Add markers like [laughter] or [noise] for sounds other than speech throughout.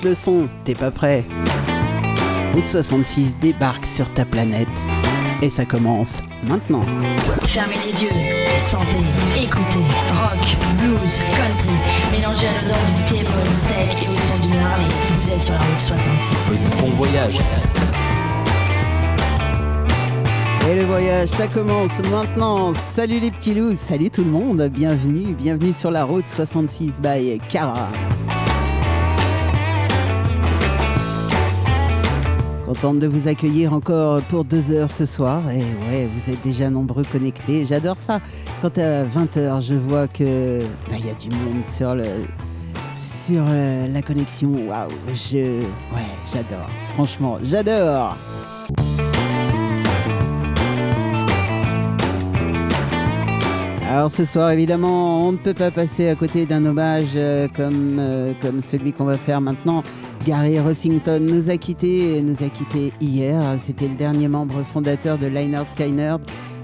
monte le son, t'es pas prêt? Route 66 débarque sur ta planète et ça commence maintenant. Fermez les yeux, sentez, écoutez, rock, blues, country, mélangez à l'odeur du thé, steak et au son du Harley. Vous êtes sur la route 66. Bon voyage. Et le voyage, ça commence maintenant. Salut les petits loups, salut tout le monde, bienvenue, bienvenue sur la route 66 by Cara. Contente de vous accueillir encore pour deux heures ce soir. Et ouais, vous êtes déjà nombreux connectés. J'adore ça. Quand à 20h, je vois que bah, il y a du monde sur le sur la connexion. Waouh, je ouais, j'adore. Franchement, j'adore. Alors ce soir, évidemment, on ne peut pas passer à côté d'un hommage euh, comme, euh, comme celui qu'on va faire maintenant. Gary Rossington nous a quittés, nous a quittés hier. C'était le dernier membre fondateur de Leinard Skynerd.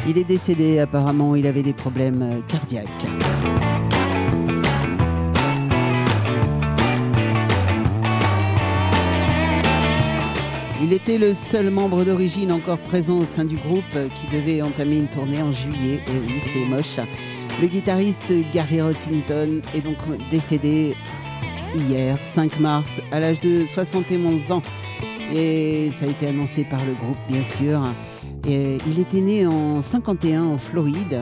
Il est décédé, apparemment, il avait des problèmes euh, cardiaques. Il était le seul membre d'origine encore présent au sein du groupe qui devait entamer une tournée en juillet. Et oui, c'est moche. Le guitariste Gary Rossington est donc décédé hier, 5 mars, à l'âge de 71 ans. Et ça a été annoncé par le groupe, bien sûr. Et il était né en 51 en Floride,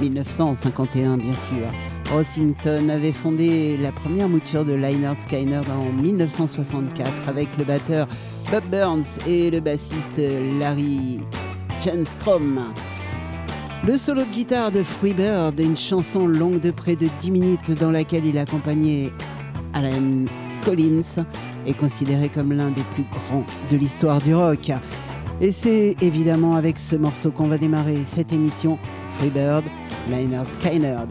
1951 bien sûr. Rossington avait fondé la première mouture de Leinard Skynyrd en 1964 avec le batteur Bob Burns et le bassiste Larry Jenstrom. Le solo de guitare de Freebird, une chanson longue de près de 10 minutes dans laquelle il accompagnait Alan Collins, est considéré comme l'un des plus grands de l'histoire du rock. Et c'est évidemment avec ce morceau qu'on va démarrer cette émission Freebird, Leinard Skynyrd.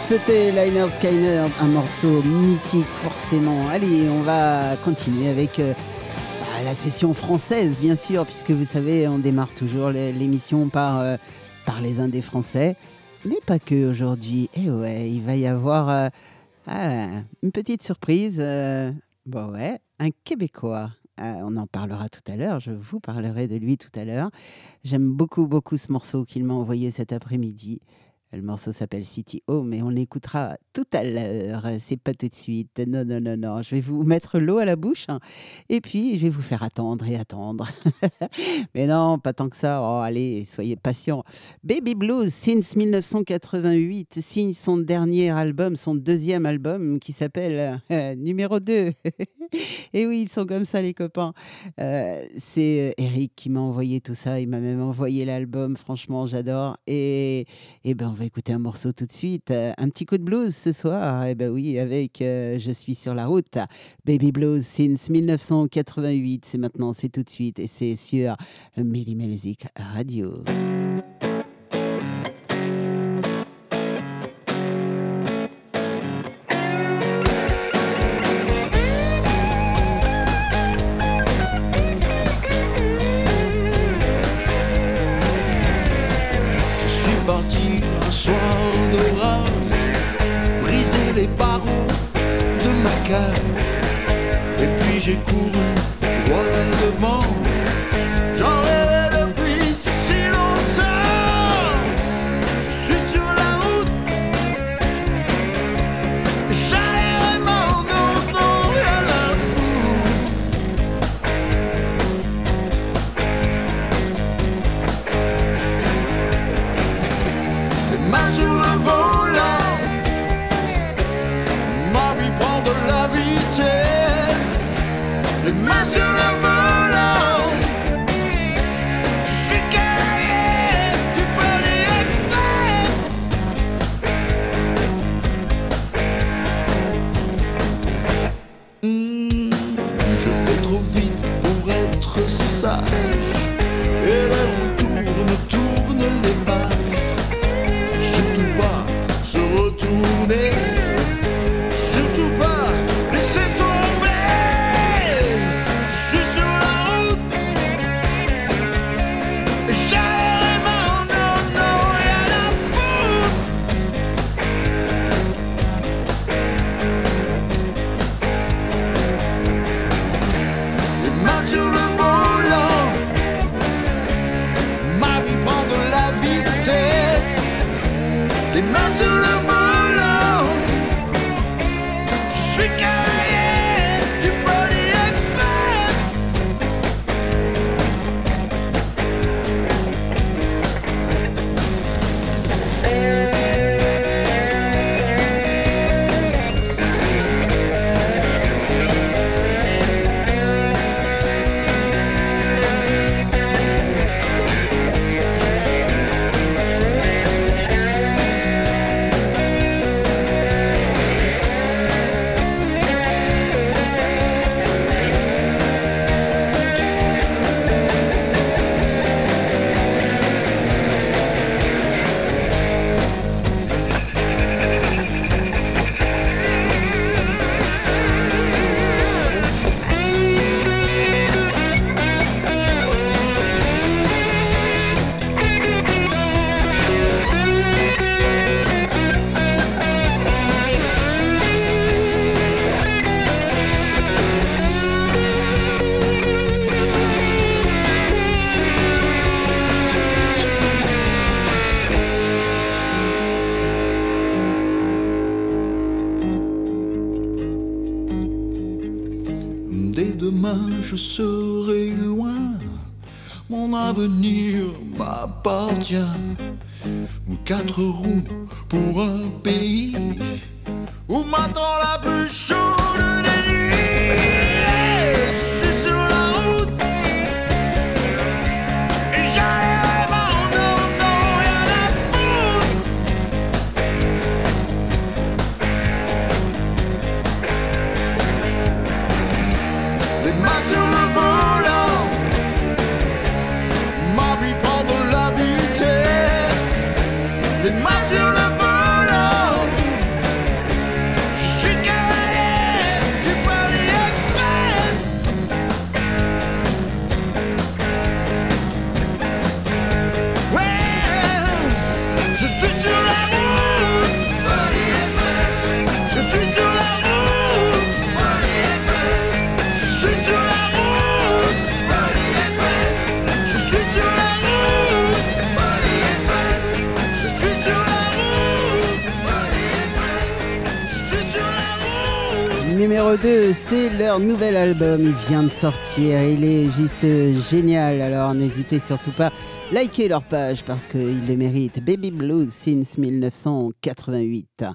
C'était Liner Skyner, un morceau mythique forcément. Allez, on va continuer avec euh, bah, la session française, bien sûr, puisque vous savez, on démarre toujours l'émission par, euh, par les Indés français, mais pas que aujourd'hui. Eh ouais, il va y avoir euh, ah, une petite surprise. bon ouais, un Québécois. on en parlera tout à l'heure, je vous parlerai de lui tout à l'heure. J'aime beaucoup, beaucoup ce morceau qu'il m'a envoyé cet après-midi. Le morceau s'appelle City Home mais on l'écoutera tout à l'heure. C'est pas tout de suite. Non, non, non, non. Je vais vous mettre l'eau à la bouche hein. et puis je vais vous faire attendre et attendre. [laughs] mais non, pas tant que ça. Oh, allez, soyez patients. Baby Blues, since 1988, signe son dernier album, son deuxième album qui s'appelle euh, numéro 2. [laughs] et oui, ils sont comme ça, les copains. Euh, c'est euh, Eric qui m'a envoyé tout ça. Il m'a même envoyé l'album. Franchement, j'adore. Et, et ben, on va écouter un morceau tout de suite. Euh, un petit coup de blues ce soir. Eh ben oui, avec Je suis sur la route. Baby Blues since 1988. C'est maintenant, c'est tout de suite. Et c'est sur Melly Music Radio. Quatre roues pour un vient de sortir. Il est juste génial. Alors n'hésitez surtout pas. Likez leur page parce qu'ils le méritent. Baby Blues since 1988.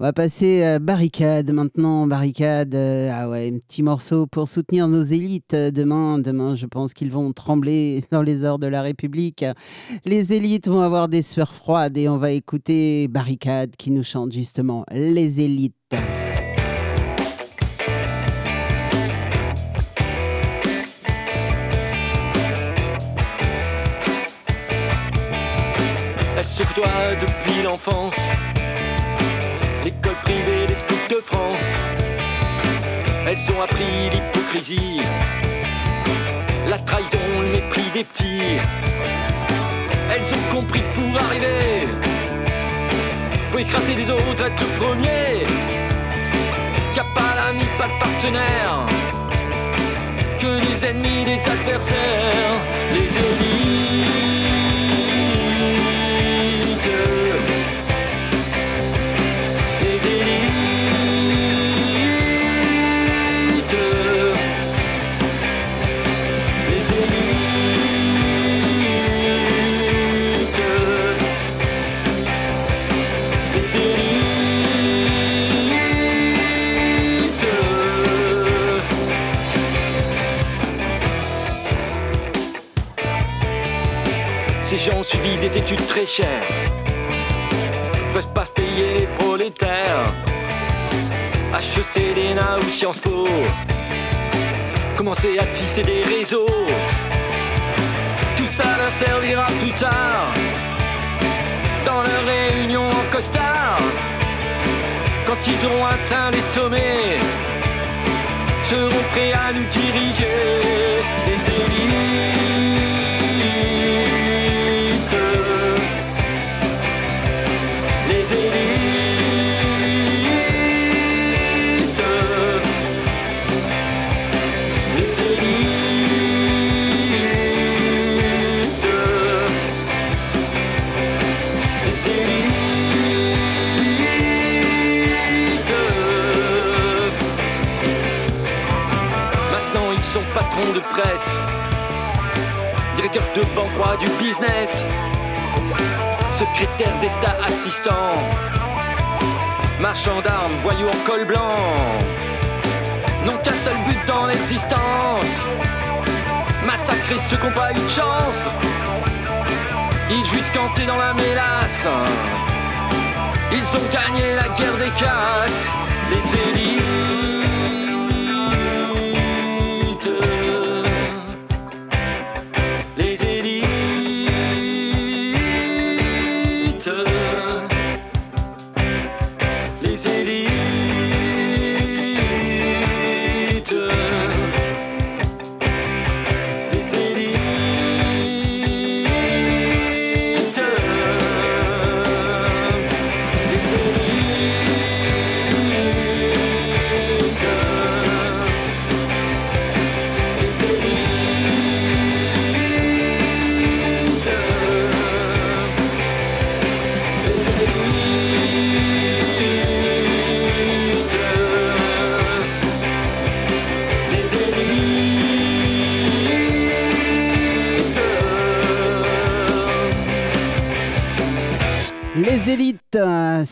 On va passer à Barricade maintenant. Barricade, euh, ah ouais, un petit morceau pour soutenir nos élites. Demain, demain, je pense qu'ils vont trembler [laughs] dans les heures de la République. Les élites vont avoir des sueurs froides et on va écouter Barricade qui nous chante justement les élites. Se côtoie depuis l'enfance. L'école privée des scouts de France. Elles ont appris l'hypocrisie, la trahison, le mépris des petits. Elles ont compris pour arriver, faut écraser les autres, être le premier. Qu'il n'y a pas l'ami, pas de partenaire, que les ennemis, les adversaires, les élites. Ont suivi des études très chères, peuvent pas se payer les prolétaires. HEC, l'ENA ou Sciences Po, commencer à tisser des réseaux. Tout ça leur servira plus tard, dans leur réunion en costard. Quand ils auront atteint les sommets, seront prêts à nous diriger. Les élites. Ils ont gagné la guerre des casses,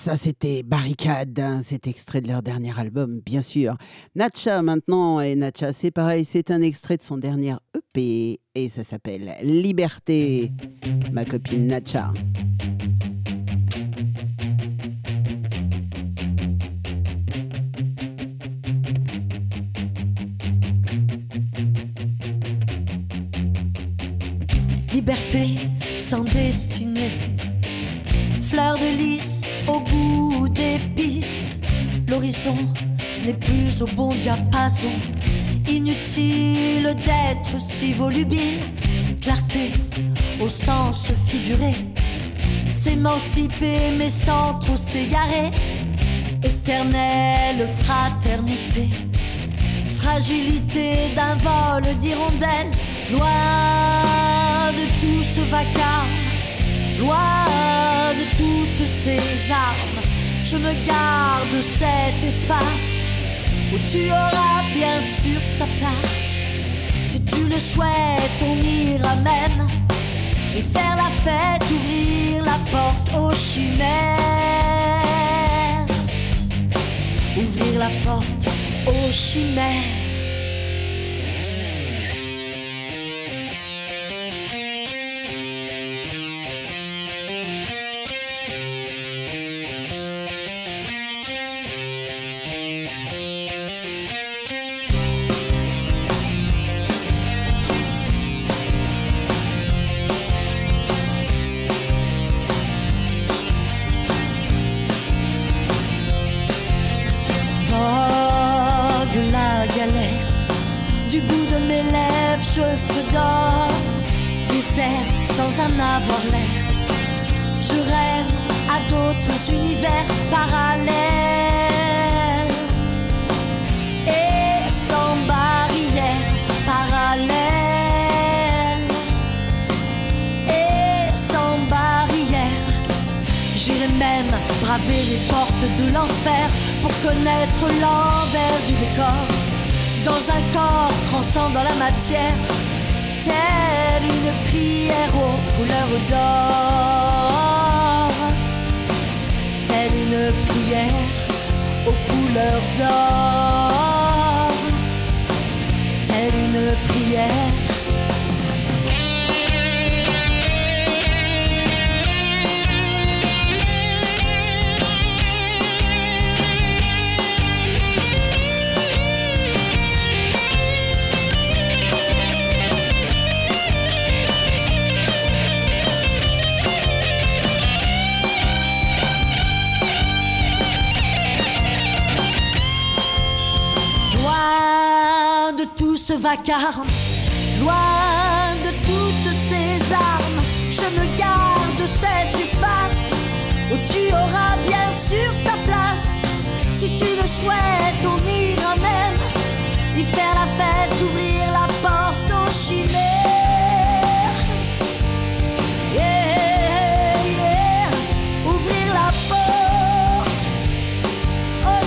ça c'était Barricade, hein, c'est extrait de leur dernier album, bien sûr. Natcha maintenant, et Natcha c'est pareil, c'est un extrait de son dernier EP, et ça s'appelle Liberté, ma copine Natcha. Liberté sans destinée, fleur de lys au goût d'épices. L'horizon n'est plus au bon diapason. Inutile d'être si volubile, clarté au sens figuré. S'émanciper mais sans trop s'égarer. Éternelle fraternité, fragilité d'un vol d'hirondelles, loin de tout ce vacarme, loin toutes ces armes. Je me garde cet espace où tu auras bien sûr ta place. Si tu le souhaites, on ira même et faire la fête, ouvrir la porte aux chimères. Ouvrir la porte aux chimères. Sans en avoir l'air. Je rêve à d'autres univers parallèles et sans barrière parallèle et sans barrière. J'irai même braver les portes de l'enfer pour connaître l'envers du décor dans un corps transcendant la matière telle une prière aux couleurs d'or, telle une prière aux couleurs d'or, telle une prière vacarme, loin de toutes ces armes. Je me garde cet espace où tu auras bien sûr ta place. Si tu le souhaites, on ira même y faire la fête, ouvrir la porte aux chimères. Yeah, yeah, ouvrir la porte aux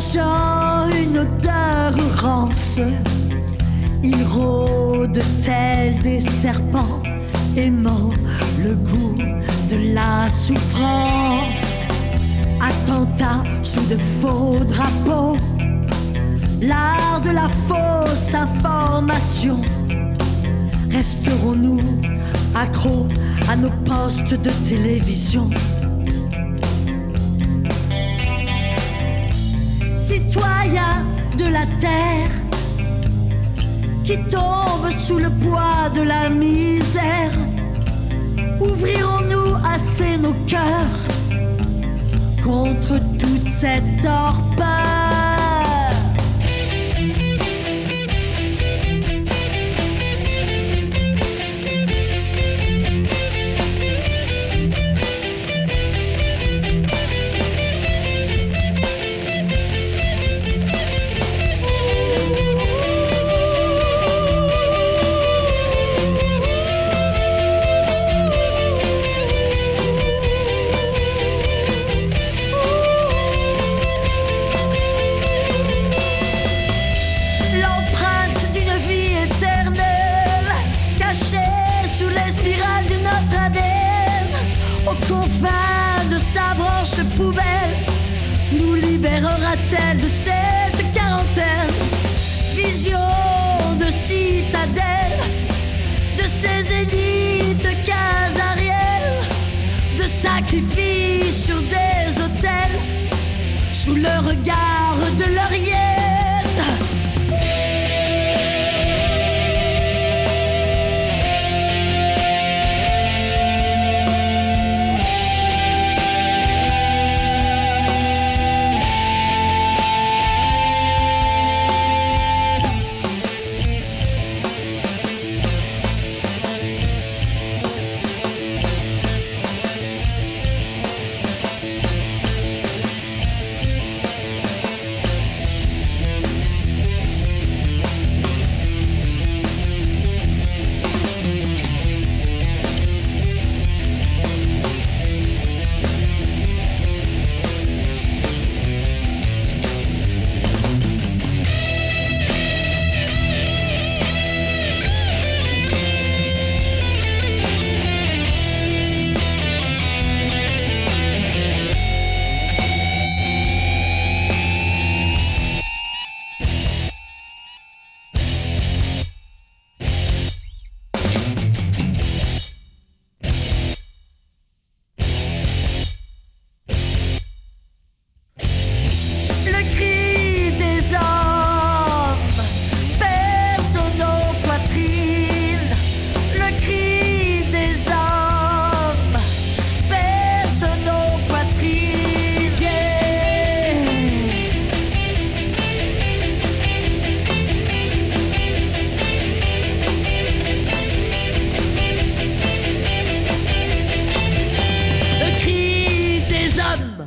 Une odeur rance, Ils rôdent tels des serpents, aimant le goût de la souffrance. Attentats sous de faux drapeaux, l'art de la fausse information. Resterons-nous accros à nos postes de télévision? De la terre qui tombent sous le poids de la misère, ouvrirons-nous assez nos cœurs contre toute cette torpeur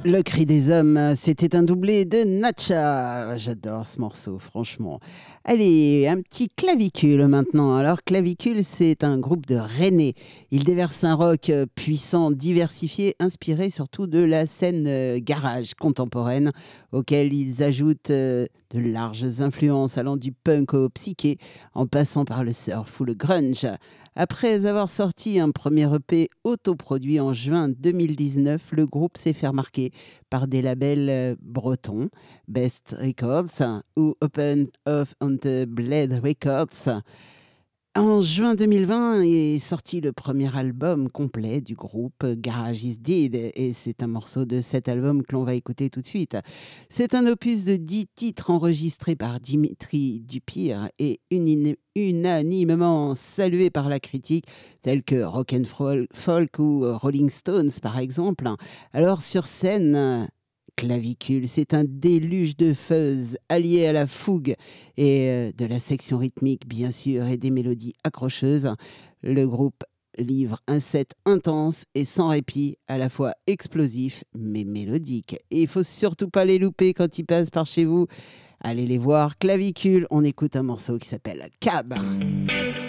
Le cri des hommes, c'était un doublé de Natcha. J'adore ce morceau, franchement. Allez, un petit clavicule maintenant. Alors, clavicule, c'est un groupe de Rennais. Il déverse un rock puissant, diversifié, inspiré surtout de la scène euh, garage contemporaine, auquel ils ajoutent euh, de larges influences allant du punk au psyché, en passant par le surf ou le grunge. Après avoir sorti un premier EP autoproduit en juin 2019, le groupe s'est fait remarquer par des labels euh, bretons, Best Records ou Open of on the Blade Records. En juin 2020 est sorti le premier album complet du groupe Garage is Dead et c'est un morceau de cet album que l'on va écouter tout de suite. C'est un opus de 10 titres enregistrés par Dimitri Dupire et unanimement salué par la critique, tels que Rock and Fol- Folk ou Rolling Stones par exemple. Alors sur scène, Clavicule, c'est un déluge de fuzz allié à la fougue et euh, de la section rythmique bien sûr et des mélodies accrocheuses. Le groupe livre un set intense et sans répit, à la fois explosif mais mélodique. Et il faut surtout pas les louper quand ils passent par chez vous. Allez les voir, Clavicule, on écoute un morceau qui s'appelle Cab. Cab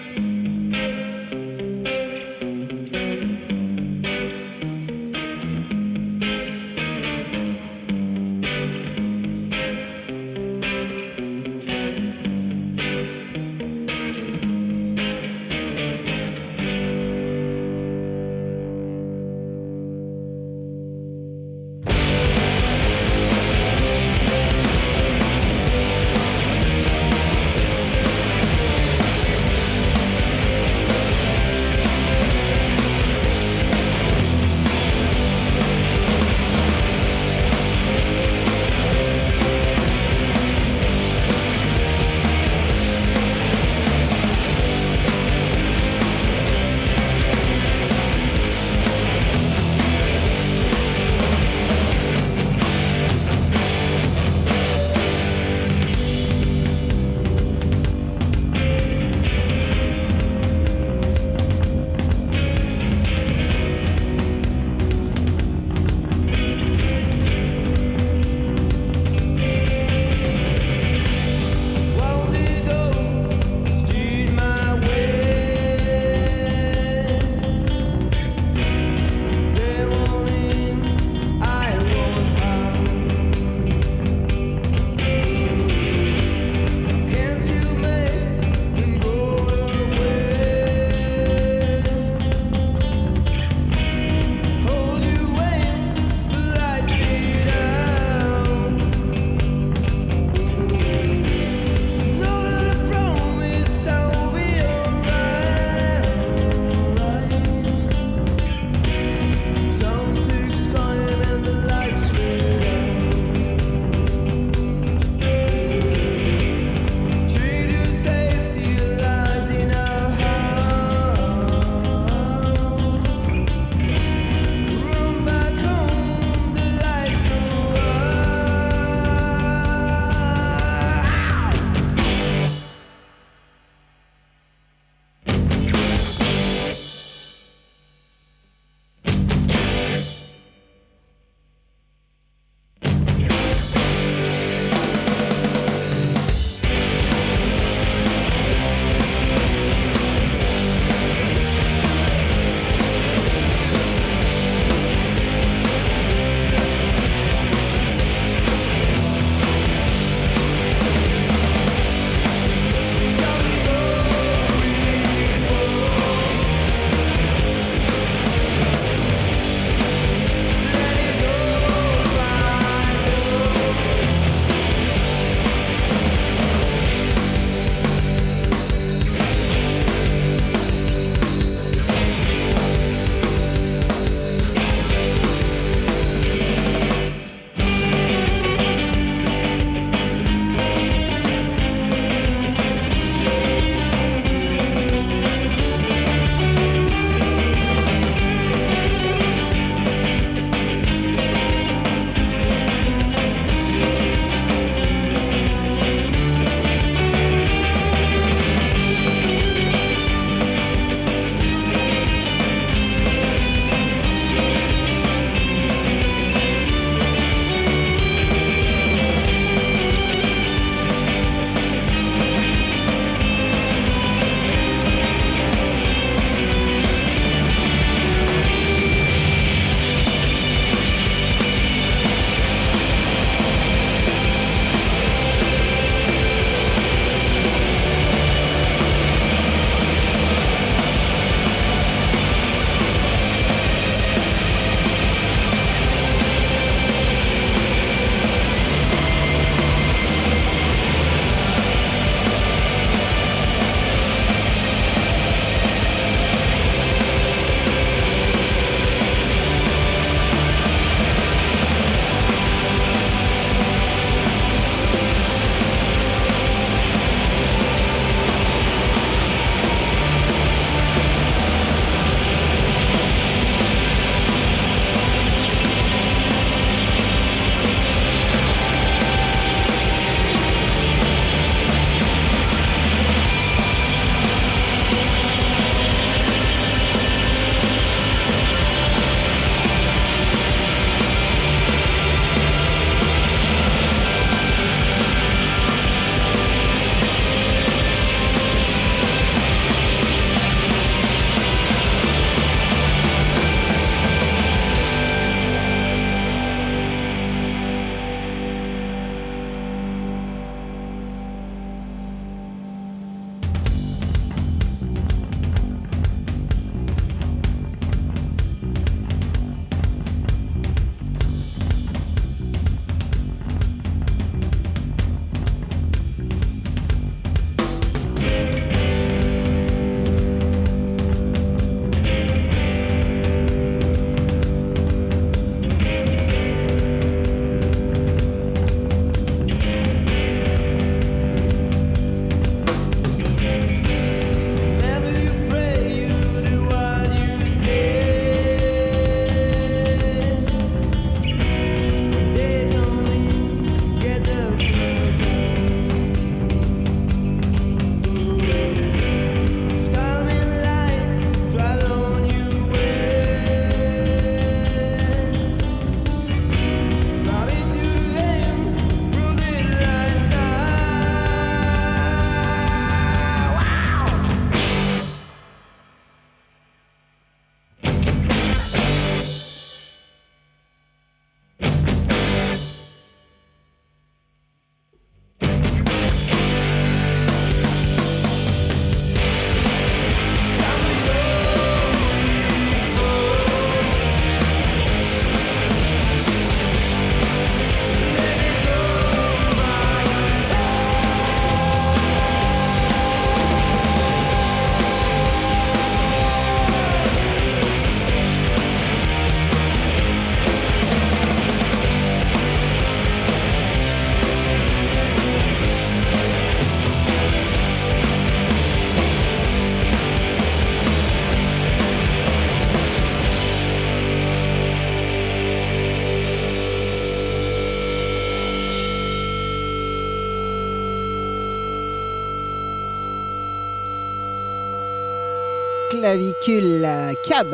clavicule cab.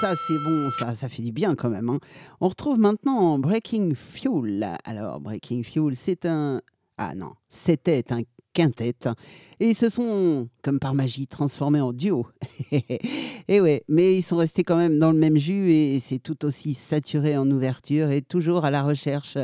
Ça, c'est bon, ça, ça fait du bien quand même. hein. On retrouve maintenant Breaking Fuel. Alors, Breaking Fuel, c'est un. Ah non, c'était un quintet. Et ils se sont, comme par magie, transformés en duo. [laughs] et ouais, mais ils sont restés quand même dans le même jus et c'est tout aussi saturé en ouverture et toujours à la recherche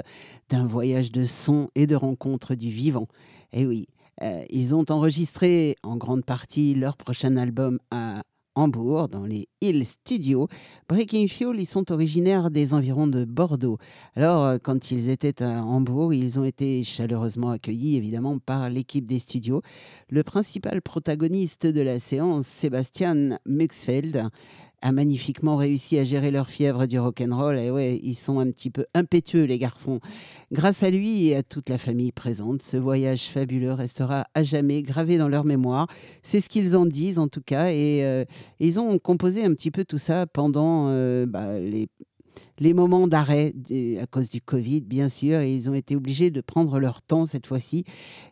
d'un voyage de son et de rencontre du vivant. Et oui, euh, ils ont enregistré en grande partie leur prochain album à Hambourg, dans les Hill Studios. Breaking Fuel, ils sont originaires des environs de Bordeaux. Alors, euh, quand ils étaient à Hambourg, ils ont été chaleureusement accueillis, évidemment, par l'équipe des studios. Le principal protagoniste de la séance, Sébastien Muxfeld, a magnifiquement réussi à gérer leur fièvre du rock'n'roll. Et ouais, ils sont un petit peu impétueux, les garçons. Grâce à lui et à toute la famille présente, ce voyage fabuleux restera à jamais gravé dans leur mémoire. C'est ce qu'ils en disent, en tout cas. Et euh, ils ont composé un petit peu tout ça pendant euh, bah, les les moments d'arrêt à cause du Covid, bien sûr, et ils ont été obligés de prendre leur temps cette fois-ci.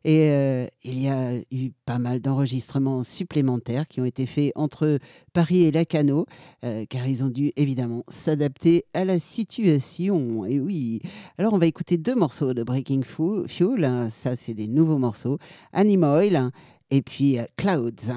Et euh, il y a eu pas mal d'enregistrements supplémentaires qui ont été faits entre Paris et Lacano, euh, car ils ont dû évidemment s'adapter à la situation. Et oui, alors on va écouter deux morceaux de Breaking Fu- Fuel. Ça, c'est des nouveaux morceaux. Animoil et puis euh, Clouds.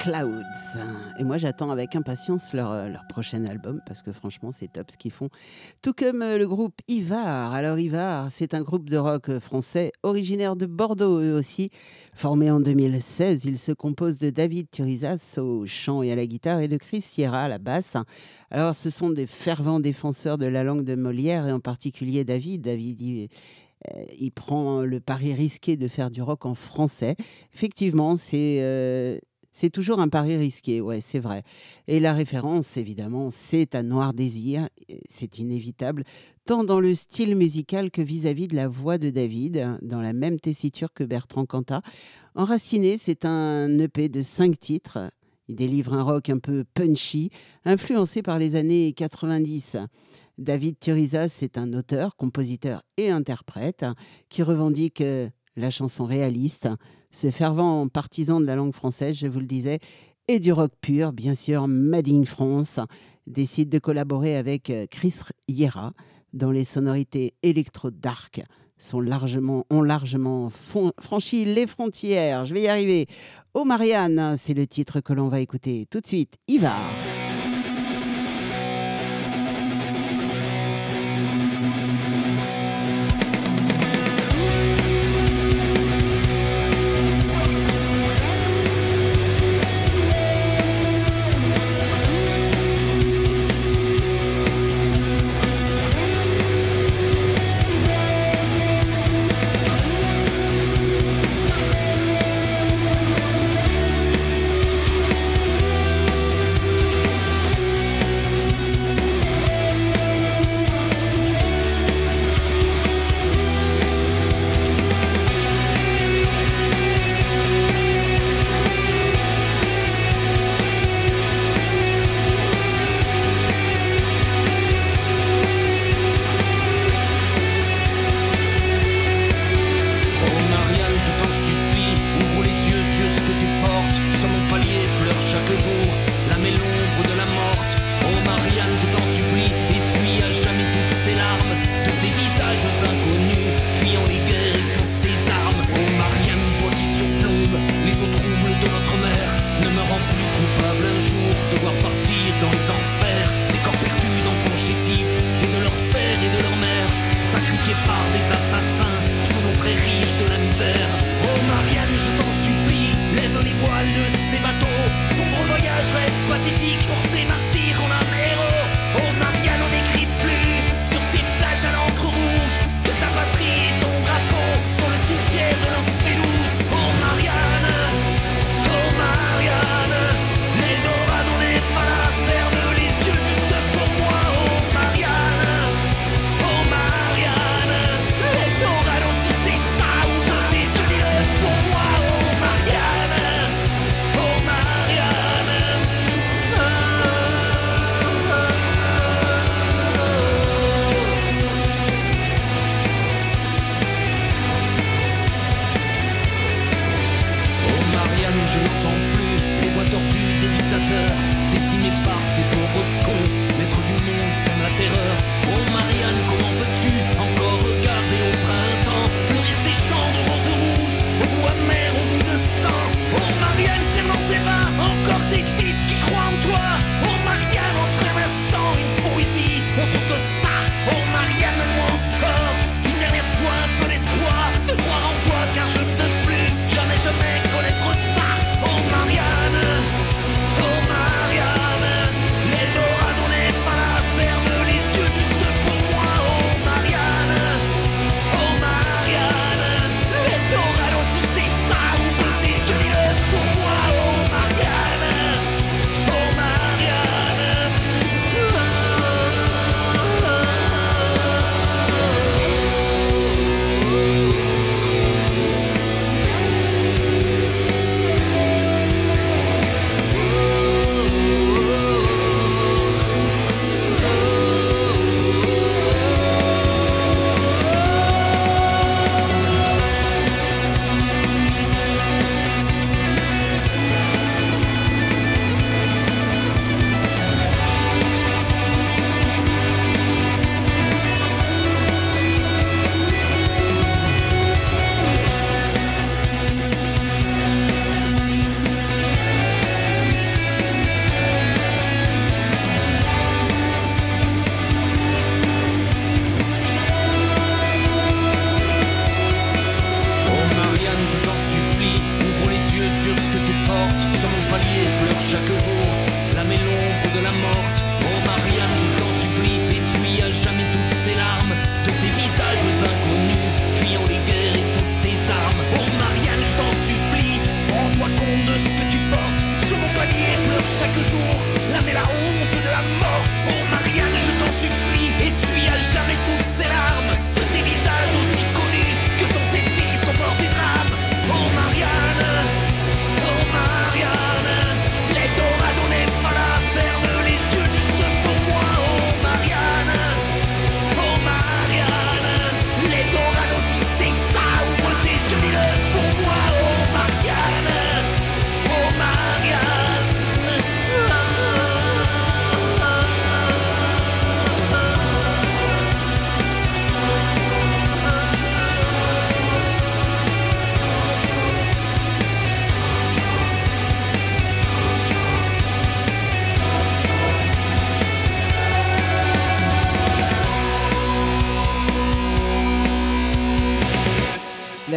Clouds. Et moi, j'attends avec impatience leur, euh, leur prochain album parce que franchement, c'est top ce qu'ils font. Tout comme euh, le groupe Ivar. Alors, Ivar, c'est un groupe de rock euh, français originaire de Bordeaux, eux aussi. Formé en 2016, il se compose de David Turizas au chant et à la guitare et de Chris Sierra à la basse. Alors, ce sont des fervents défenseurs de la langue de Molière et en particulier David. David, il prend le pari risqué de faire du rock en français. Effectivement, c'est c'est toujours un pari risqué, ouais, c'est vrai. Et la référence, évidemment, c'est à Noir Désir, c'est inévitable, tant dans le style musical que vis-à-vis de la voix de David, dans la même tessiture que Bertrand Cantat. Enraciné, c'est un EP de cinq titres. Il délivre un rock un peu punchy, influencé par les années 90. David Thurizas est un auteur, compositeur et interprète qui revendique euh, la chanson réaliste. Ce fervent partisan de la langue française, je vous le disais, et du rock pur, bien sûr, Made France, décide de collaborer avec euh, Chris Yera dont les sonorités électro-dark sont largement, ont largement franchi les frontières. Je vais y arriver. Oh Marianne, c'est le titre que l'on va écouter tout de suite. Ivar.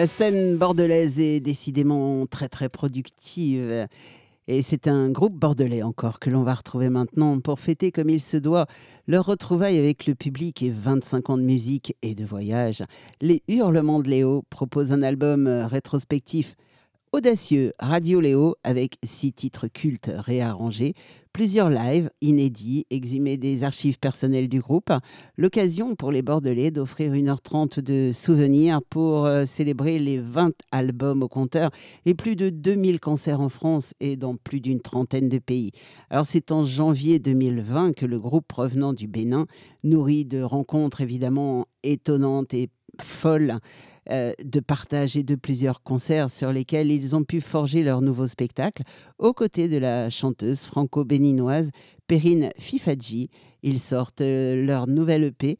La scène bordelaise est décidément très très productive. Et c'est un groupe bordelais encore que l'on va retrouver maintenant pour fêter comme il se doit leur retrouvaille avec le public et 25 ans de musique et de voyage. Les Hurlements de Léo proposent un album euh, rétrospectif audacieux, Radio Léo, avec six titres cultes réarrangés, plusieurs lives inédits, exhumés des archives personnelles du groupe. L'occasion pour les Bordelais d'offrir 1h30 de souvenirs pour euh, célébrer les 20 albums au compteur et plus de 2000 concerts en France et dans plus d'une trentaine de pays. Alors c'est en janvier 2020 que le groupe provenant du Bénin, nourri de rencontres évidemment étonnantes et folles, euh, de partage et de plusieurs concerts sur lesquels ils ont pu forger leur nouveau spectacle aux côtés de la chanteuse franco-béninoise Perrine Fifadji. Ils sortent euh, leur nouvelle EP,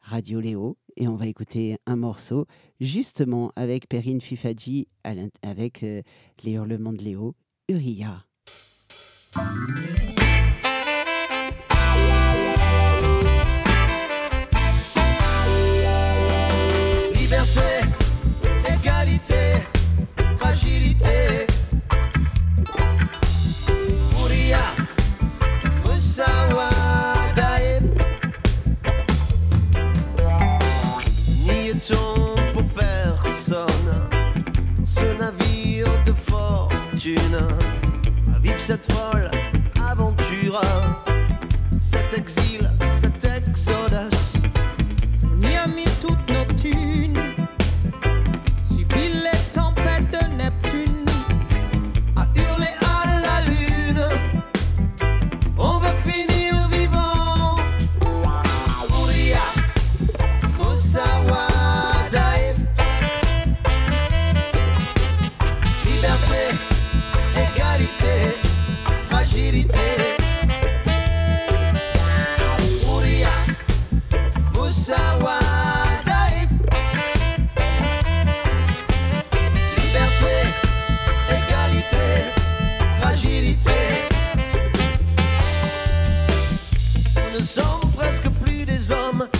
Radio Léo, et on va écouter un morceau justement avec Perrine Fifadji, avec euh, les hurlements de Léo, Uriah. À vivre cette folle aventure, cet exil, cet exodus. Plus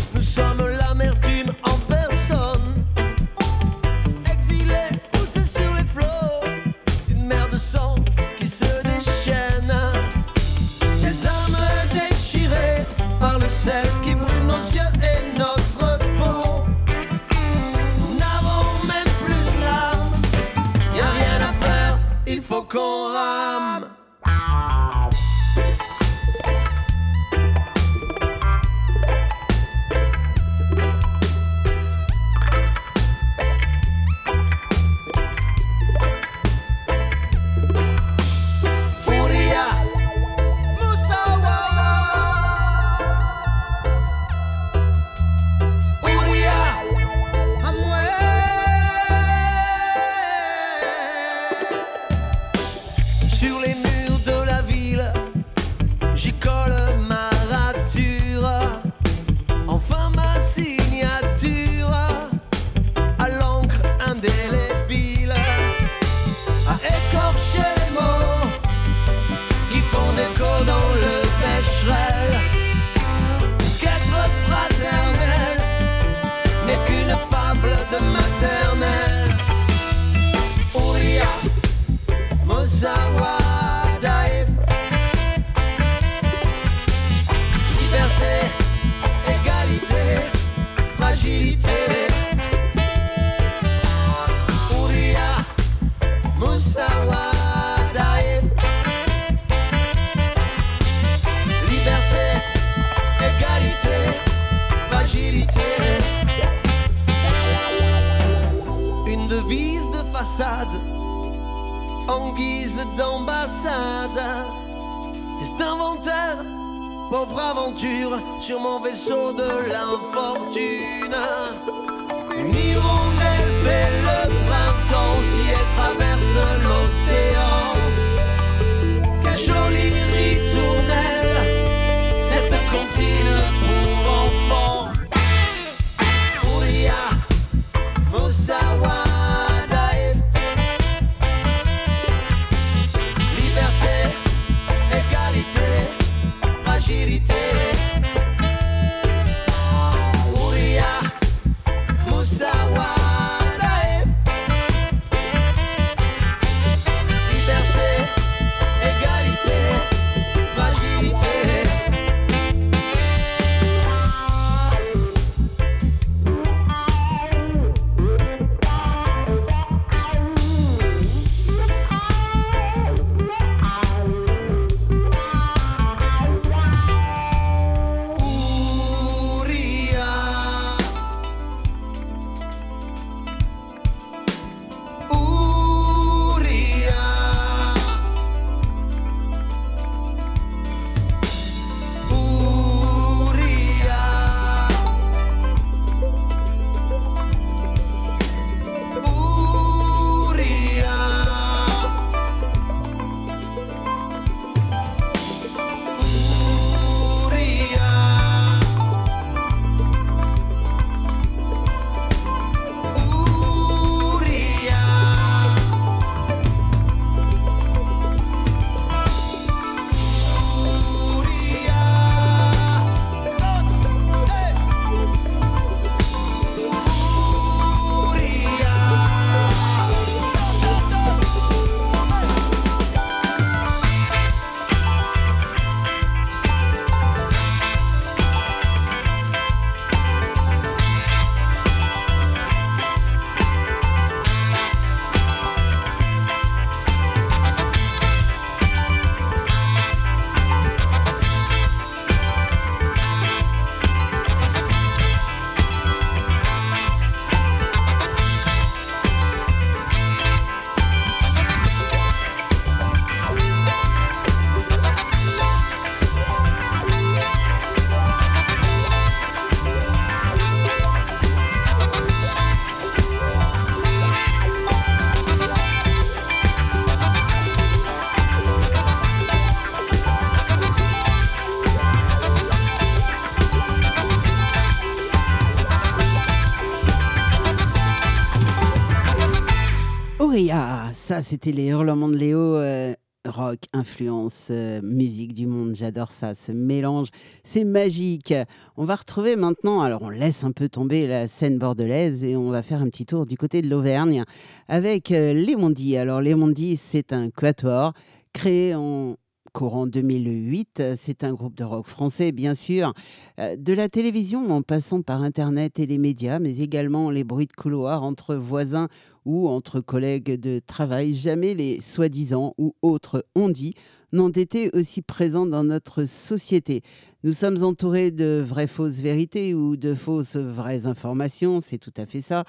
c'était les hurlements de Léo. euh, rock, influence, euh, musique du monde, j'adore ça, ce mélange, c'est magique. On va retrouver maintenant, alors on laisse un peu tomber la scène bordelaise et on va faire un petit tour du côté de l'Auvergne avec euh, Les Mondis. Alors Les Mondis, c'est un quatuor créé en courant 2008. C'est un groupe de rock français, bien sûr, de la télévision en passant par Internet et les médias, mais également les bruits de couloir entre voisins ou entre collègues de travail. Jamais les soi-disant ou autres on dit n'ont été aussi présents dans notre société. Nous sommes entourés de vraies fausses vérités ou de fausses vraies informations, c'est tout à fait ça.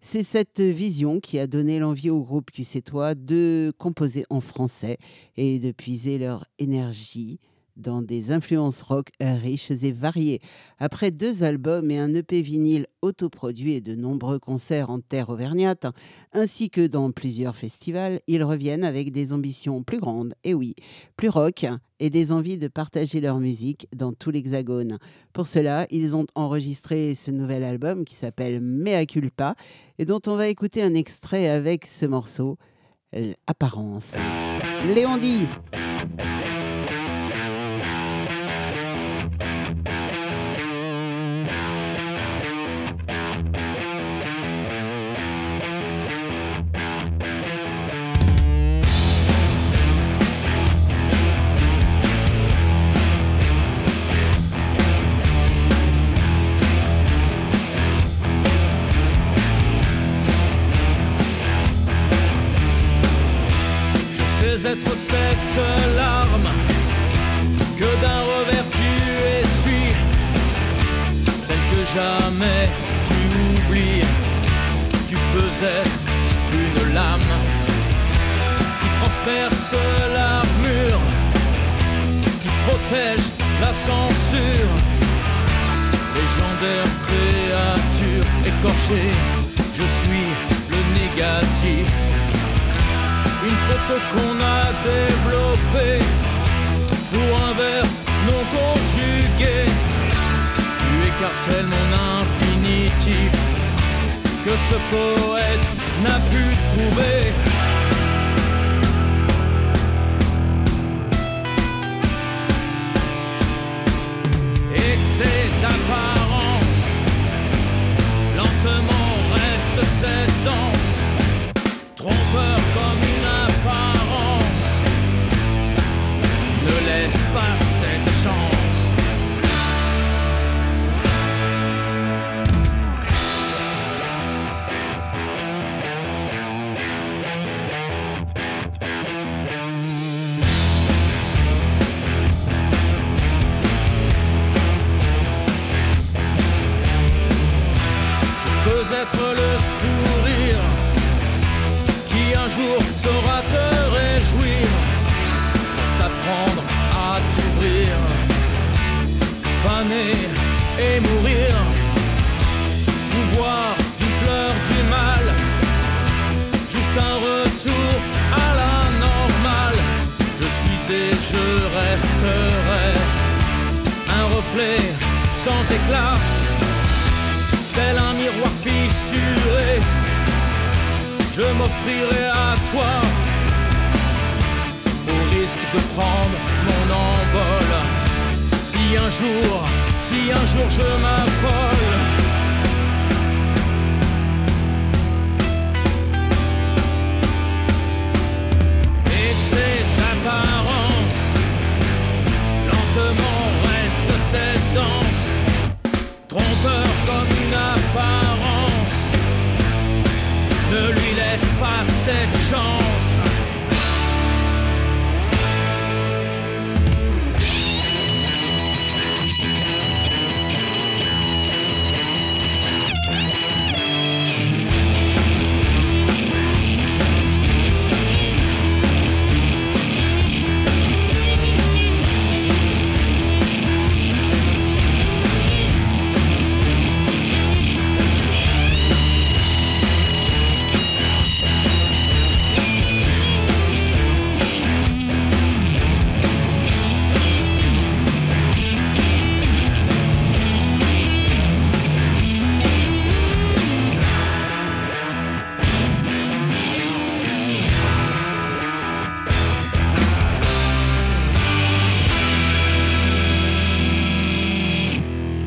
C'est cette vision qui a donné l'envie au groupe Tu sais de composer en français et de puiser leur énergie dans des influences rock riches et variées. Après deux albums et un EP vinyle autoproduit et de nombreux concerts en terre auvergnate, ainsi que dans plusieurs festivals, ils reviennent avec des ambitions plus grandes, et oui, plus rock, et des envies de partager leur musique dans tout l'Hexagone. Pour cela, ils ont enregistré ce nouvel album qui s'appelle Mea Culpa, et dont on va écouter un extrait avec ce morceau, Apparence. Léon dit Être cette larme que d'un revers tu essuies, celle que jamais tu oublies. Tu peux être une lame qui renverse l'armure qui protège la censure. Légendaire créature écorchée, je suis le négatif. Une photo qu'on a développée pour un verre non conjugué. Tu écartèles mon infinitif que ce poète n'a pu trouver. Excès d'apparence, lentement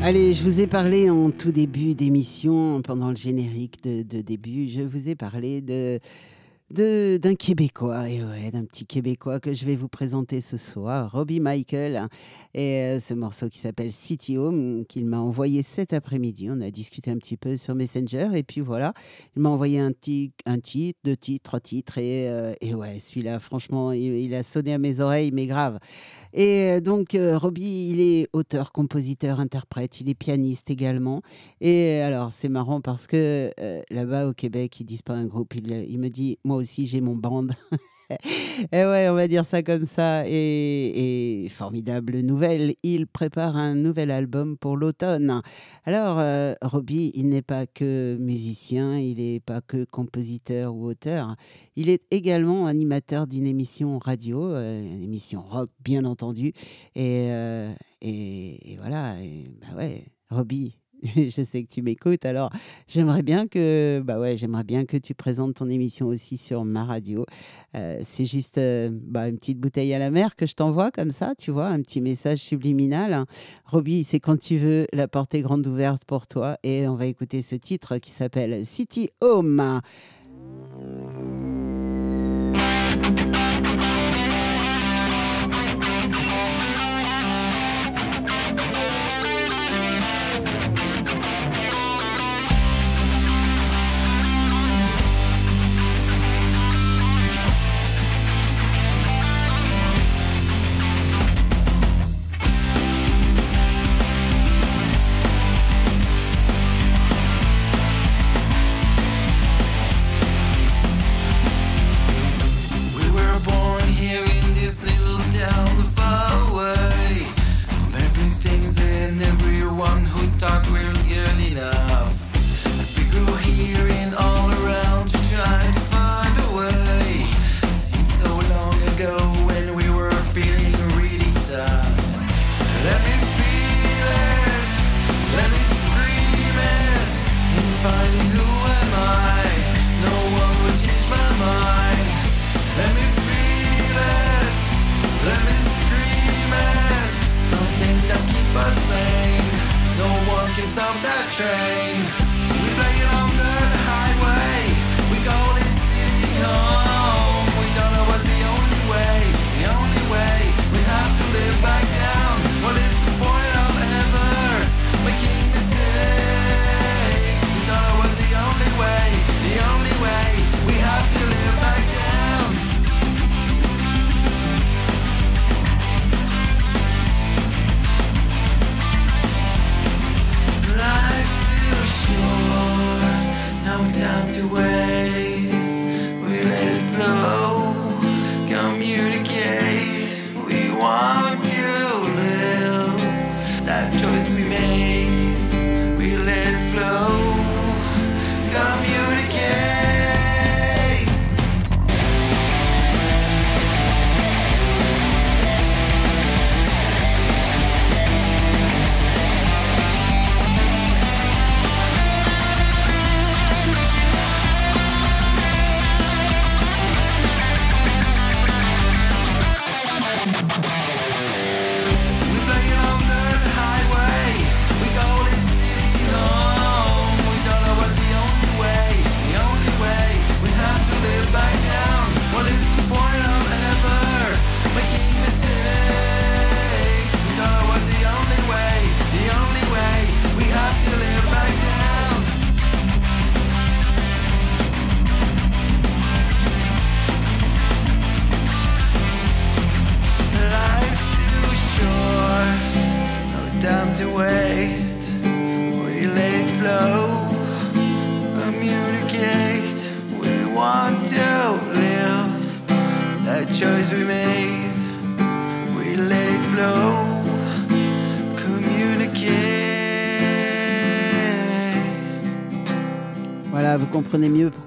Allez, je vous ai parlé en tout début d'émission, pendant le générique de, début, je vous ai parlé de d'un Québécois, et ouais, d'un petit Québécois que je vais vous présenter ce soir, Robbie Michael, hein, et euh, ce morceau qui s'appelle City Home, qu'il m'a envoyé cet après-midi. On a discuté un petit peu sur Messenger, et puis voilà, il m'a envoyé un, un titre, deux titres, trois titres, et, euh, et ouais, celui-là, franchement, il, il a sonné à mes oreilles, mais grave. Et euh, donc, euh, Robbie, il est auteur, compositeur, interprète, il est pianiste également. Et euh, alors, c'est marrant parce que là-bas au Québec, ils disent pas un groupe, il, il me dit, moi aussi, j'ai mon band. [laughs] Et ouais, on va dire ça comme ça. Et, et formidable nouvelle, il prépare un nouvel album pour l'automne. Alors, euh, Robbie, il n'est pas que musicien, il n'est pas que compositeur ou auteur. Il est également animateur d'une émission radio, euh, une émission rock, bien entendu. Et, euh, et, et voilà, bah ouais, Robbie. [laughs] Je sais que tu m'écoutes, alors j'aimerais bien que, bah ouais, j'aimerais bien que tu présentes ton émission aussi sur ma radio. Euh, c'est juste euh, bah, une petite bouteille à la mer que je t'envoie comme ça, tu vois, un petit message subliminal. Robbie, c'est quand tu veux, la porte est grande ouverte pour toi. Et on va écouter ce titre qui s'appelle City Home.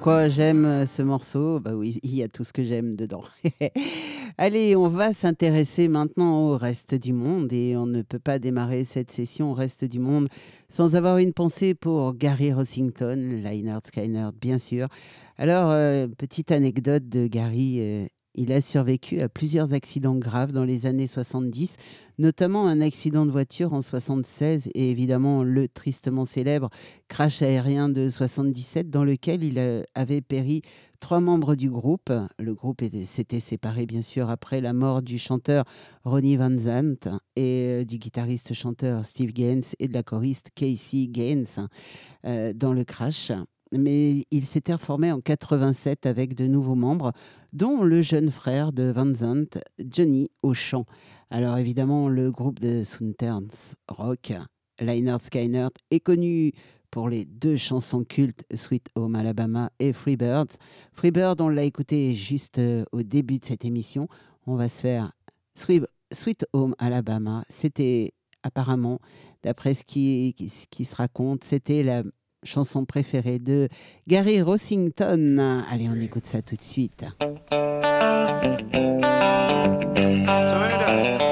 Pourquoi j'aime euh, ce morceau? Bah oui, il y a tout ce que j'aime dedans. [laughs] Allez, on va s'intéresser maintenant au reste du monde et on ne peut pas démarrer cette session au reste du monde sans avoir une pensée pour Gary Rossington, Leinert Skynerd, bien sûr. Alors, euh, petite anecdote de Gary. euh, il a survécu à plusieurs accidents graves dans les années 70, notamment un accident de voiture en 76 et évidemment le tristement célèbre crash aérien de 77 dans lequel il euh, avait péri trois membres du groupe. Le groupe était- s'était séparé bien sûr après la mort du chanteur Ronnie Van Zant et euh, du guitariste-chanteur Steve Gaines et de la choriste Casey Gaines euh, dans le crash. Mais il s'était reformé en 87 avec de nouveaux membres, dont le jeune frère de Van Zant, Johnny au chant. Alors évidemment, le groupe de Southerns Rock, Leinert Skynert, est connu pour les deux chansons cultes Sweet Home Alabama et Freebirds. Freebird, on l'a écouté juste euh, au début de cette émission. On va se faire Sweet, Home Alabama. C'était apparemment, d'après ce qui- ce qui se raconte, c'était la chanson préférée de Gary Rossington. Allez, on écoute ça tout de suite. Turn it up.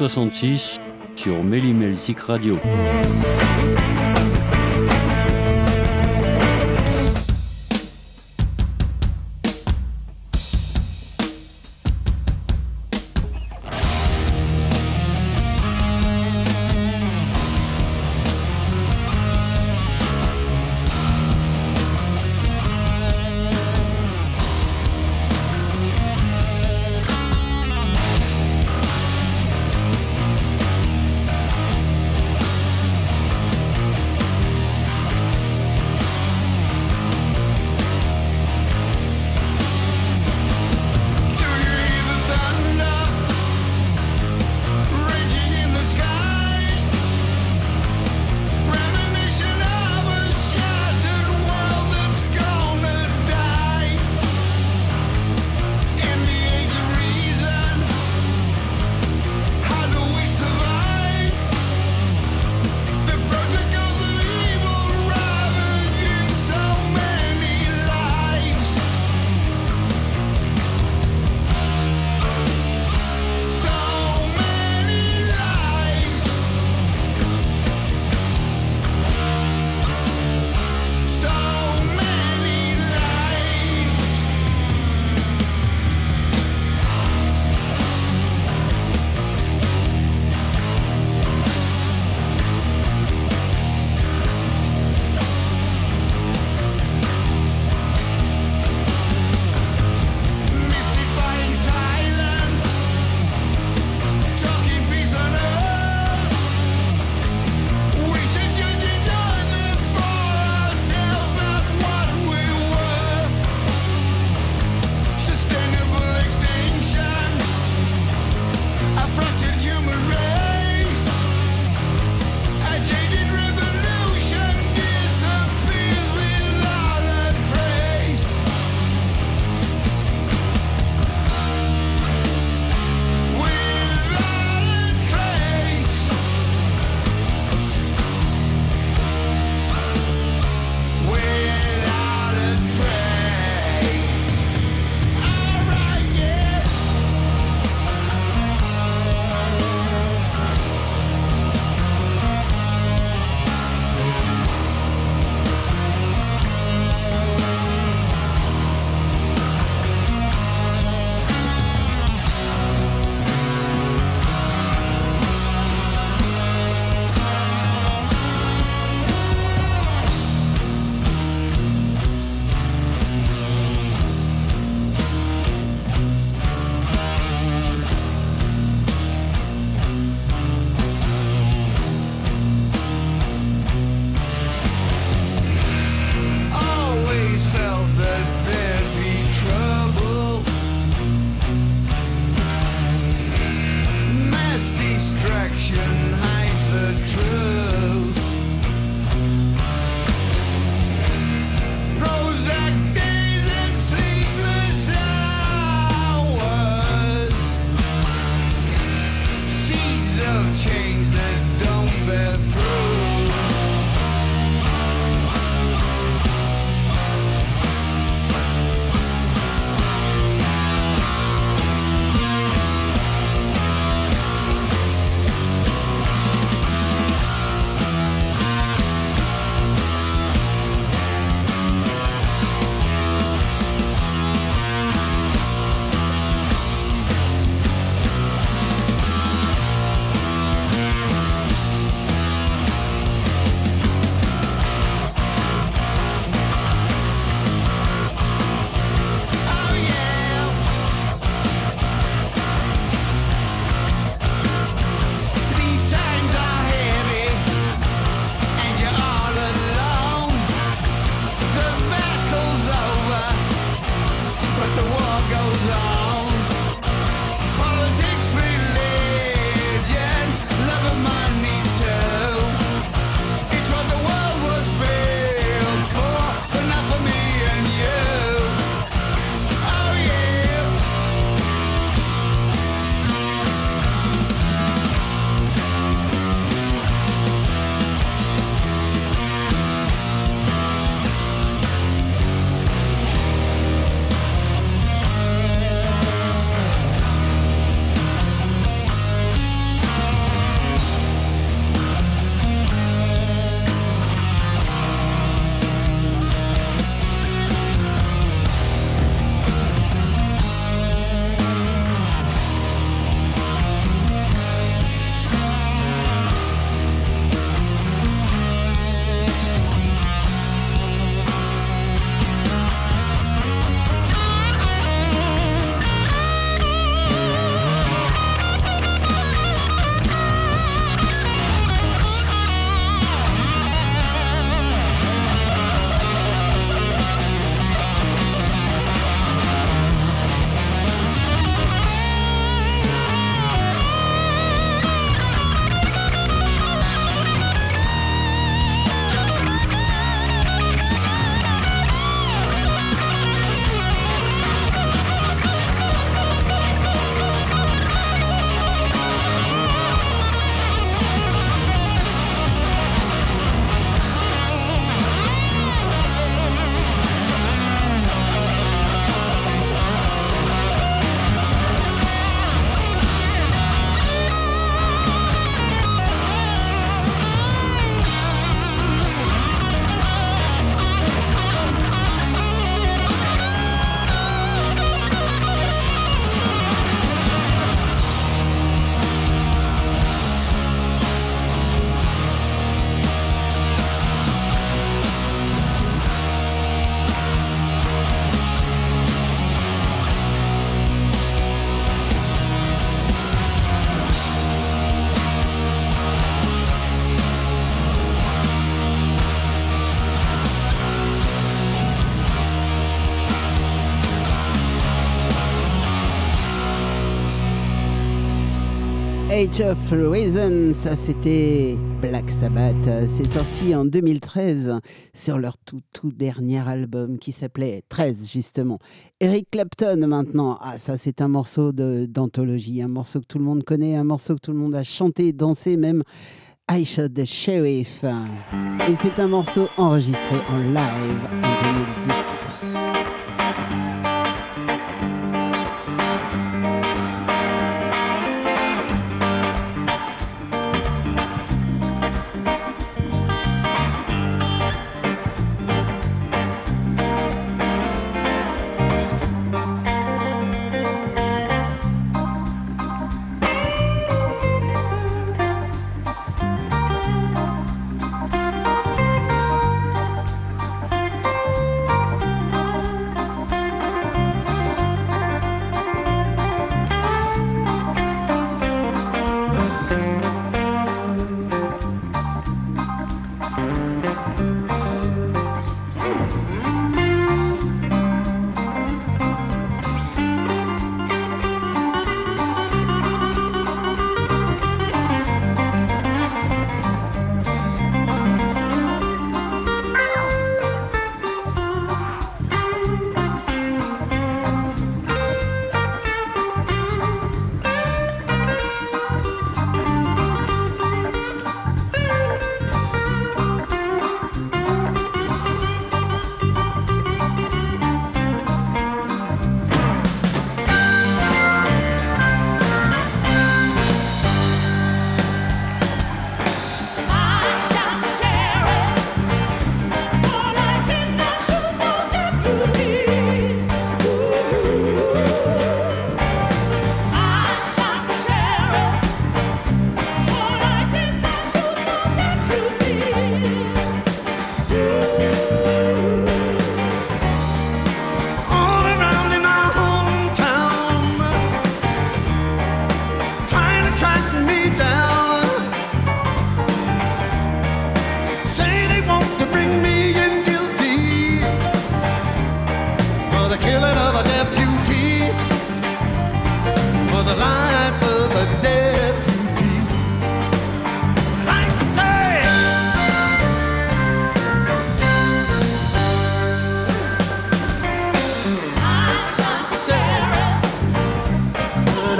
66 sur Mélimelsic Radio. Age of Reason, ça c'était Black Sabbath. C'est sorti en 2013 sur leur tout, tout dernier album qui s'appelait 13 justement. Eric Clapton maintenant, ah ça c'est un morceau d'anthologie, un morceau que tout le monde connaît, un morceau que tout le monde a chanté, dansé même. I Shot the Sheriff. Et c'est un morceau enregistré en live en 2010.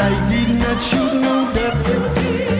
I did not shoot no deputy.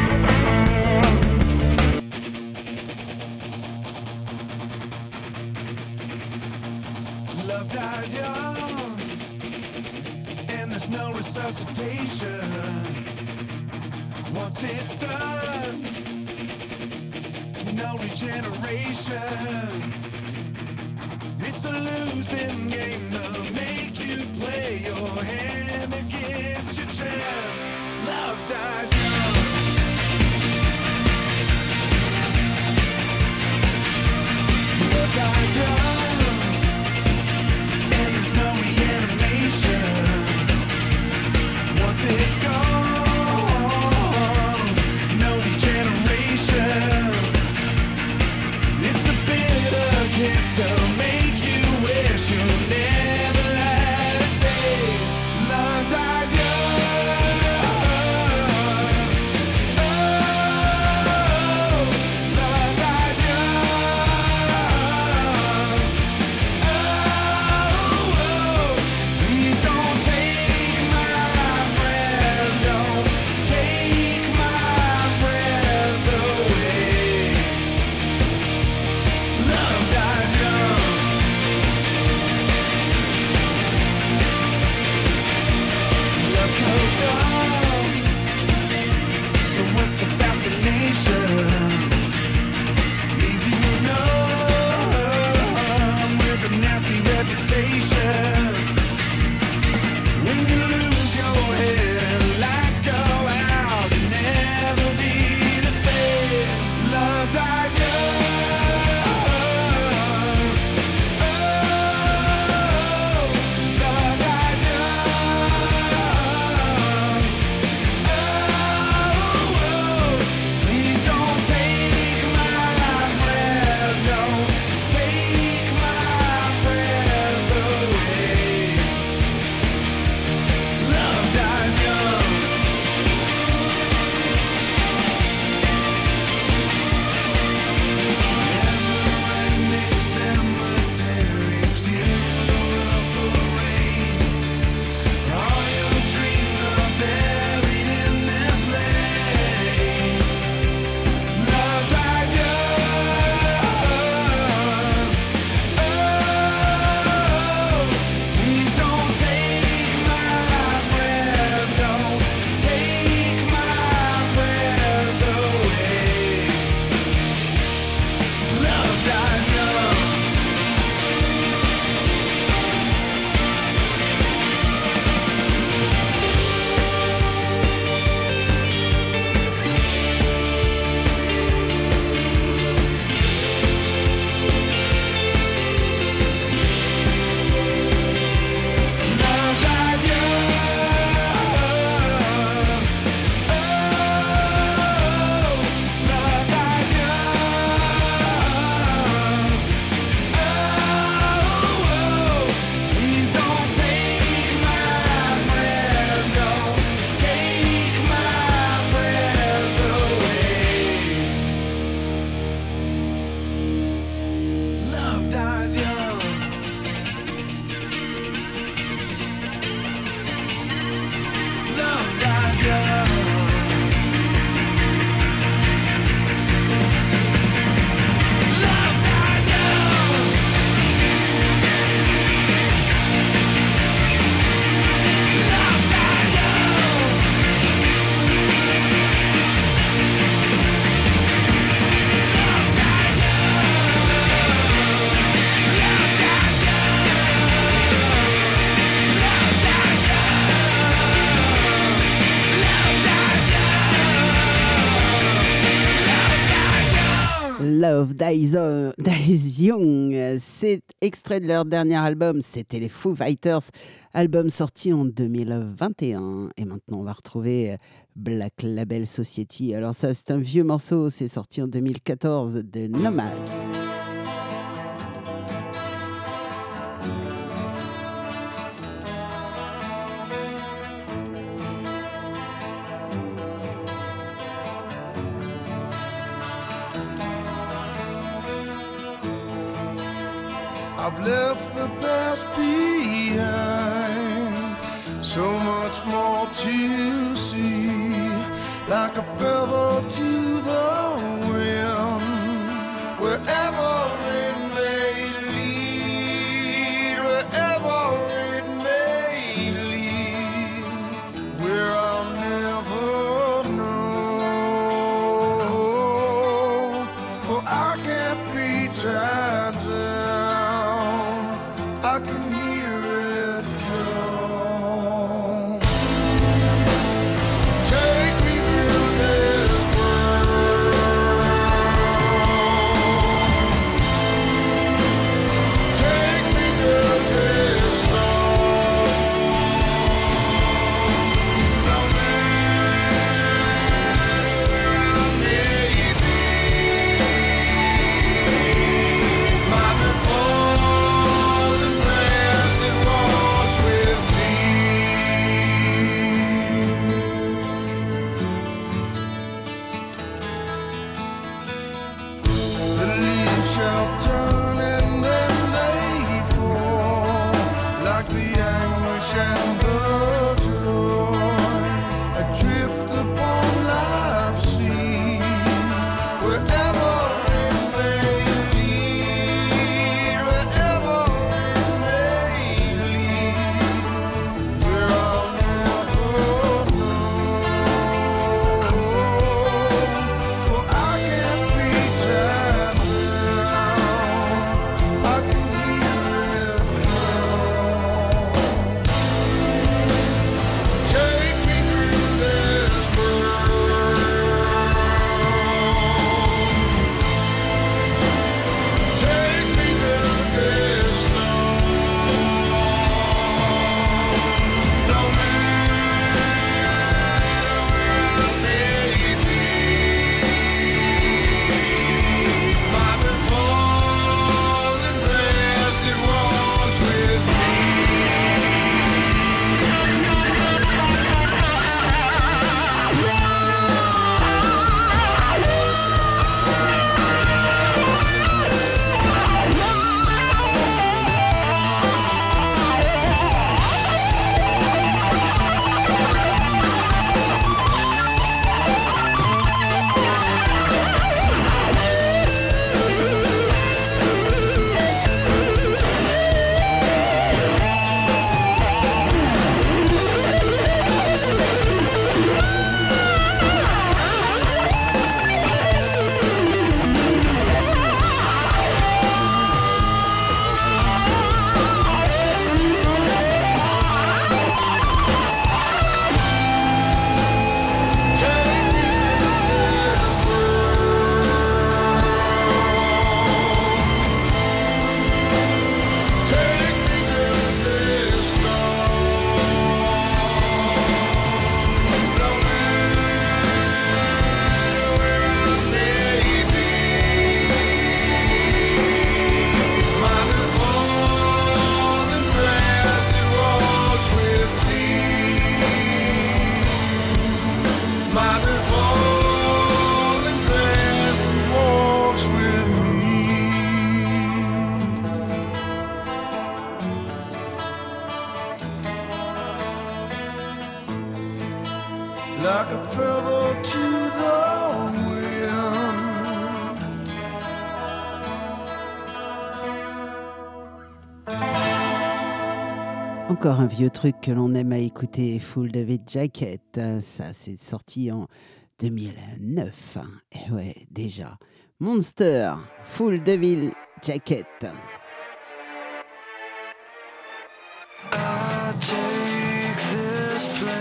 Dies [laughs] Young. C'est extrait de leur dernier album, c'était les Foo Fighters, album sorti en 2021. Et maintenant, on va retrouver Black Label Society. Alors ça, c'est un vieux morceau, c'est sorti en 2014 de Nomad. Left the past behind. So much more to see, like a feather to the Like a feather to the wind. Encore un vieux truc que l'on aime à écouter, Full David Jacket. Ça, c'est sorti en 2009. Et ouais, déjà. Monster, Full Devil Jacket. I take this place.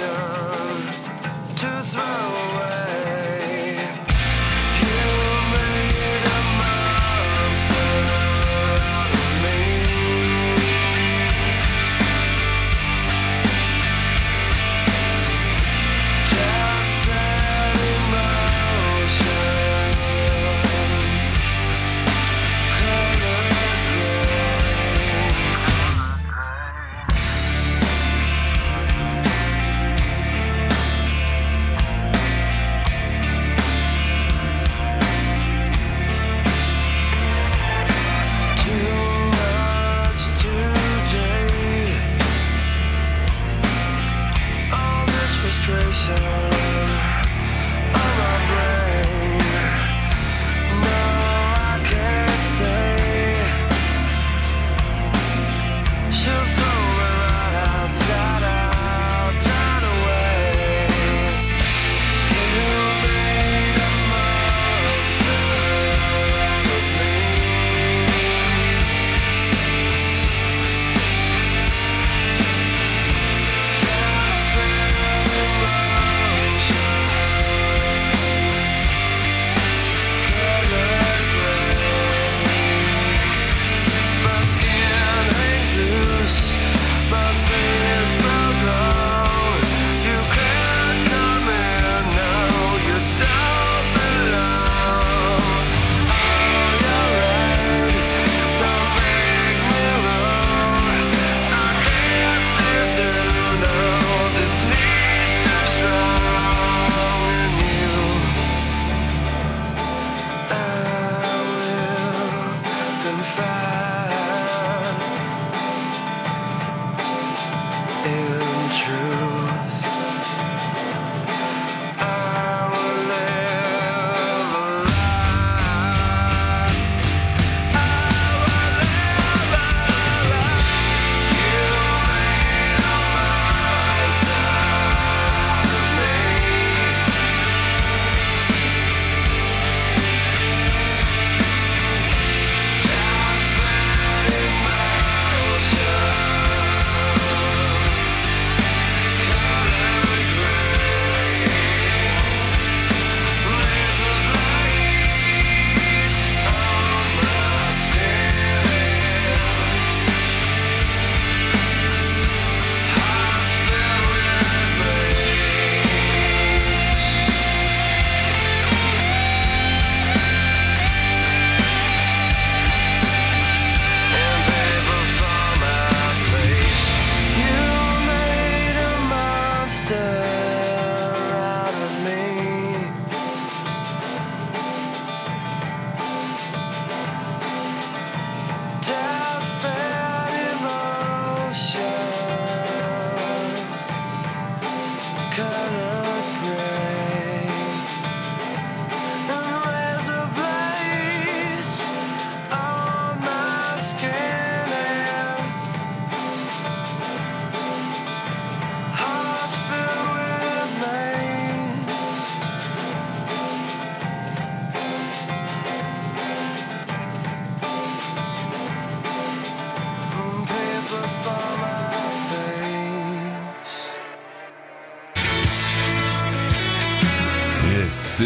Yes,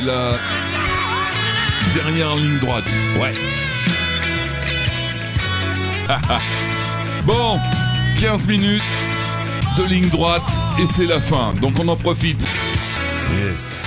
la dernière ligne droite. Ouais. bon, 15 minutes de ligne droite et c'est la fin. Donc on en profite. Yes.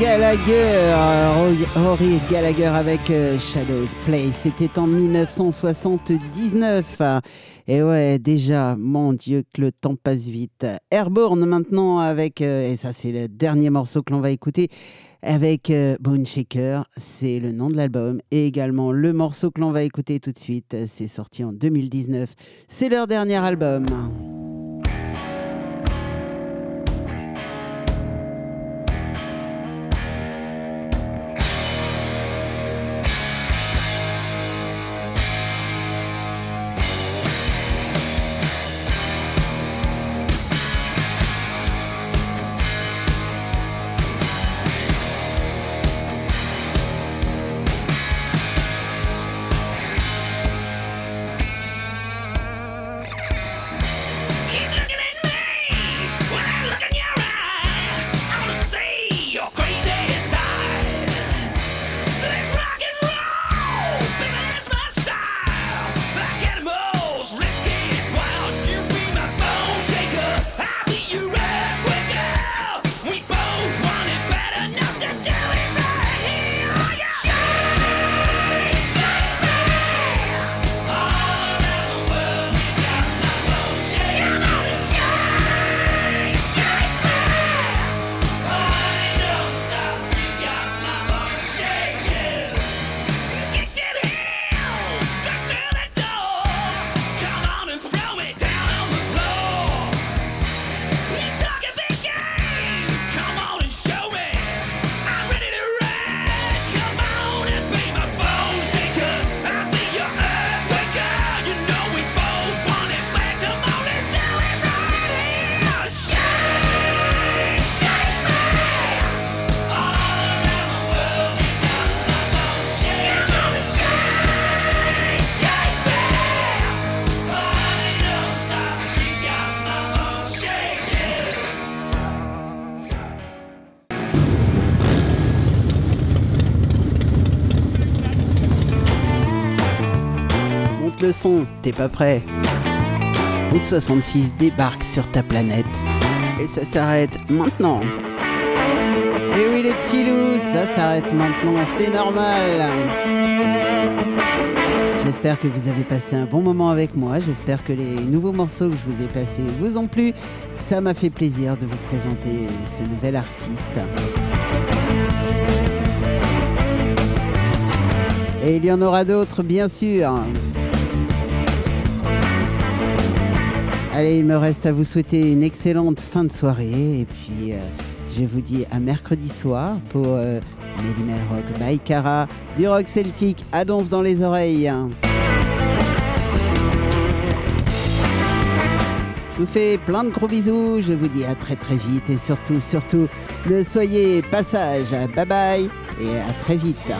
Gallagher, Rory Gallagher avec euh, Shadows Play, c'était en 1979. Et ouais, déjà, mon Dieu, que le temps passe vite. Airborne maintenant avec, euh, et ça c'est le dernier morceau que l'on va écouter, avec euh, Bone Shaker, c'est le nom de l'album. Et également le morceau que l'on va écouter tout de suite, c'est sorti en 2019, c'est leur dernier album. T'es pas prêt. Route 66 débarque sur ta planète. Et ça s'arrête maintenant. Et oui les petits loups, ça s'arrête maintenant, c'est normal. J'espère que vous avez passé un bon moment avec moi. J'espère que les nouveaux morceaux que je vous ai passés vous ont plu. Ça m'a fait plaisir de vous présenter ce nouvel artiste. Et il y en aura d'autres, bien sûr. Allez, il me reste à vous souhaiter une excellente fin de soirée. Et puis, euh, je vous dis à mercredi soir pour euh, Mel Rock by Cara, du rock celtique à donf dans les oreilles. Je vous fais plein de gros bisous. Je vous dis à très très vite. Et surtout, surtout, ne soyez pas sages. Bye bye et à très vite.